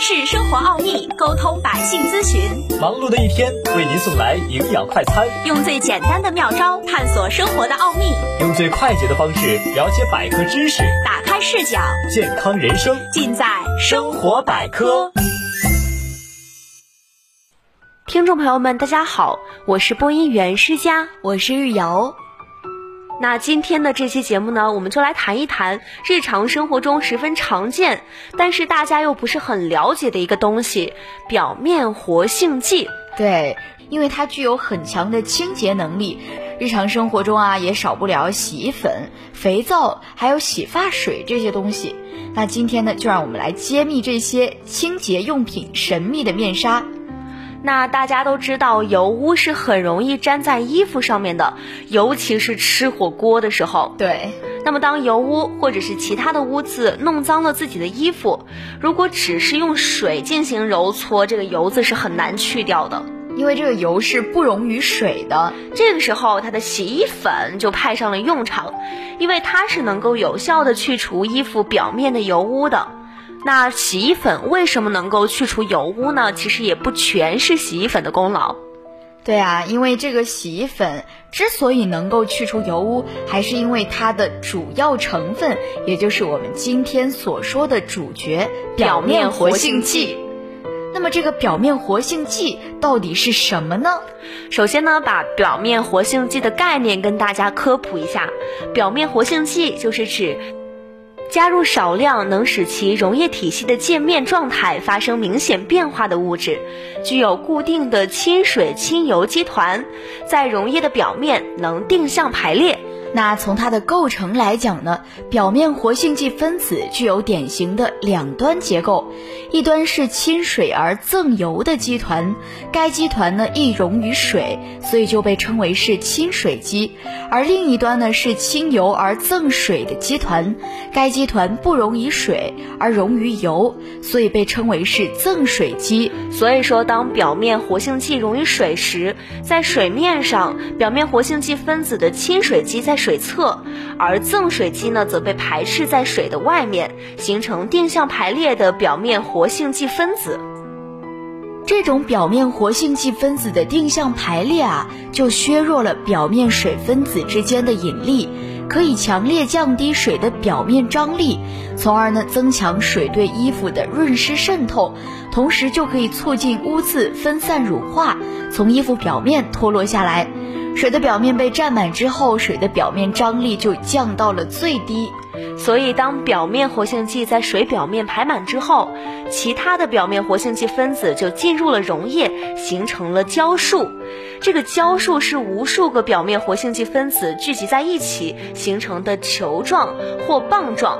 诠释生活奥秘，沟通百姓咨询。忙碌的一天，为您送来营养快餐。用最简单的妙招探索生活的奥秘，用最快捷的方式了解百科知识，打开视角，健康人生尽在生活百科。听众朋友们，大家好，我是播音员施佳，我是玉瑶。那今天的这期节目呢，我们就来谈一谈日常生活中十分常见，但是大家又不是很了解的一个东西——表面活性剂。对，因为它具有很强的清洁能力，日常生活中啊也少不了洗衣粉、肥皂，还有洗发水这些东西。那今天呢，就让我们来揭秘这些清洁用品神秘的面纱。那大家都知道，油污是很容易粘在衣服上面的，尤其是吃火锅的时候。对。那么，当油污或者是其他的污渍弄脏了自己的衣服，如果只是用水进行揉搓，这个油渍是很难去掉的，因为这个油是不溶于水的。这个时候，它的洗衣粉就派上了用场，因为它是能够有效的去除衣服表面的油污的。那洗衣粉为什么能够去除油污呢？其实也不全是洗衣粉的功劳。对啊，因为这个洗衣粉之所以能够去除油污，还是因为它的主要成分，也就是我们今天所说的主角——表面活性剂。那么，这个表面活性剂到底是什么呢？首先呢，把表面活性剂的概念跟大家科普一下。表面活性剂就是指。加入少量能使其溶液体系的界面状态发生明显变化的物质，具有固定的亲水亲油基团，在溶液的表面能定向排列。那从它的构成来讲呢，表面活性剂分子具有典型的两端结构，一端是亲水而赠油的基团，该基团呢易溶于水，所以就被称为是亲水基；而另一端呢是亲油而赠水的基团，该基团不溶于水而溶于油，所以被称为是赠水基。所以说，当表面活性剂溶于水时，在水面上，表面活性剂分子的亲水基在水侧，而赠水机呢则被排斥在水的外面，形成定向排列的表面活性剂分子。这种表面活性剂分子的定向排列啊，就削弱了表面水分子之间的引力，可以强烈降低水的表面张力，从而呢增强水对衣服的润湿渗透，同时就可以促进污渍分散乳化，从衣服表面脱落下来。水的表面被占满之后，水的表面张力就降到了最低。所以，当表面活性剂在水表面排满之后，其他的表面活性剂分子就进入了溶液，形成了胶束。这个胶束是无数个表面活性剂分子聚集在一起形成的球状或棒状。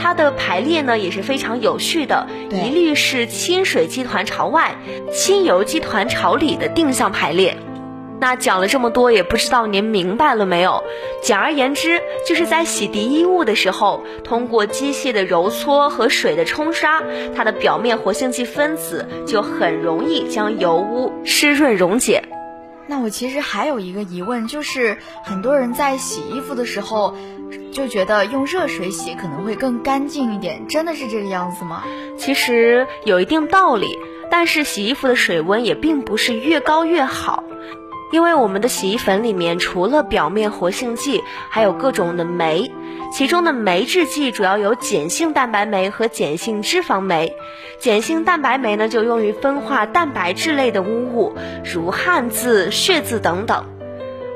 它的排列呢也是非常有序的，一律是亲水基团朝外，亲油基团朝里的定向排列。那讲了这么多，也不知道您明白了没有？简而言之，就是在洗涤衣物的时候，通过机械的揉搓和水的冲刷，它的表面活性剂分子就很容易将油污湿润溶解。那我其实还有一个疑问，就是很多人在洗衣服的时候，就觉得用热水洗可能会更干净一点，真的是这个样子吗？其实有一定道理，但是洗衣服的水温也并不是越高越好。因为我们的洗衣粉里面除了表面活性剂，还有各种的酶，其中的酶制剂主要有碱性蛋白酶和碱性脂肪酶。碱性蛋白酶呢，就用于分化蛋白质类的污物，如汗渍、血渍等等；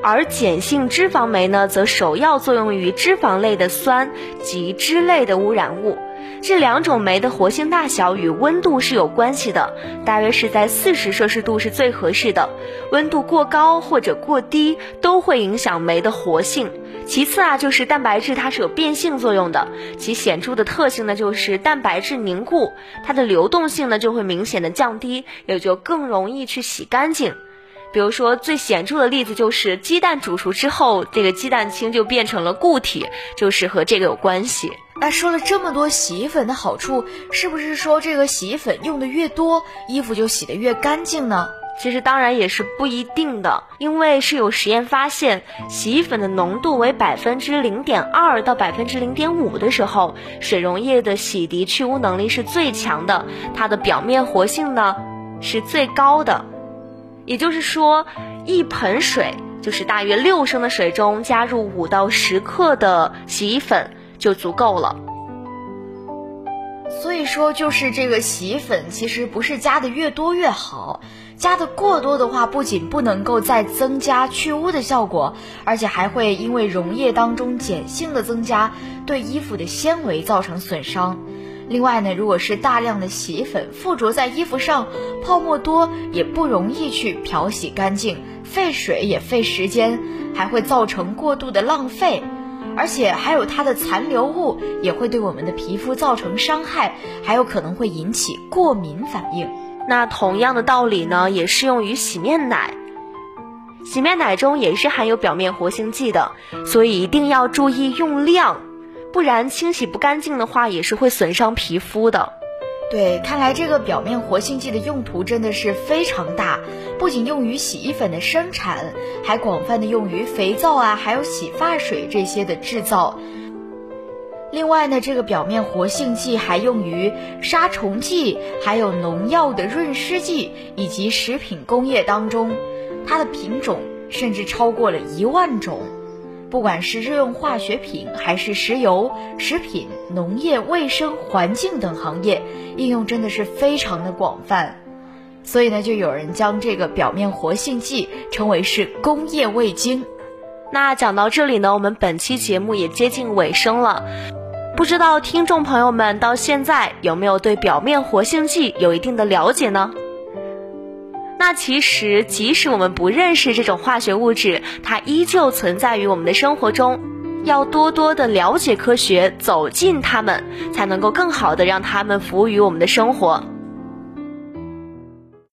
而碱性脂肪酶呢，则首要作用于脂肪类的酸及脂类的污染物。这两种酶的活性大小与温度是有关系的，大约是在四十摄氏度是最合适的。温度过高或者过低都会影响酶的活性。其次啊，就是蛋白质它是有变性作用的，其显著的特性呢就是蛋白质凝固，它的流动性呢就会明显的降低，也就更容易去洗干净。比如说最显著的例子就是鸡蛋煮熟之后，这个鸡蛋清就变成了固体，就是和这个有关系。那说了这么多洗衣粉的好处，是不是说这个洗衣粉用的越多，衣服就洗得越干净呢？其实当然也是不一定的，因为是有实验发现，洗衣粉的浓度为百分之零点二到百分之零点五的时候，水溶液的洗涤去污能力是最强的，它的表面活性呢是最高的。也就是说，一盆水就是大约六升的水中加入五到十克的洗衣粉就足够了。所以说，就是这个洗衣粉其实不是加的越多越好，加的过多的话，不仅不能够再增加去污的效果，而且还会因为溶液当中碱性的增加，对衣服的纤维造成损伤。另外呢，如果是大量的洗衣粉附着在衣服上，泡沫多，也不容易去漂洗干净，费水也费时间，还会造成过度的浪费。而且还有它的残留物也会对我们的皮肤造成伤害，还有可能会引起过敏反应。那同样的道理呢，也适用于洗面奶。洗面奶中也是含有表面活性剂的，所以一定要注意用量，不然清洗不干净的话，也是会损伤皮肤的。对，看来这个表面活性剂的用途真的是非常大，不仅用于洗衣粉的生产，还广泛的用于肥皂啊，还有洗发水这些的制造。另外呢，这个表面活性剂还用于杀虫剂，还有农药的润湿剂以及食品工业当中，它的品种甚至超过了一万种。不管是日用化学品，还是石油、食品、农业、卫生、环境等行业，应用真的是非常的广泛。所以呢，就有人将这个表面活性剂称为是工业味精。那讲到这里呢，我们本期节目也接近尾声了。不知道听众朋友们到现在有没有对表面活性剂有一定的了解呢？那其实，即使我们不认识这种化学物质，它依旧存在于我们的生活中。要多多的了解科学，走进它们，才能够更好的让它们服务于我们的生活。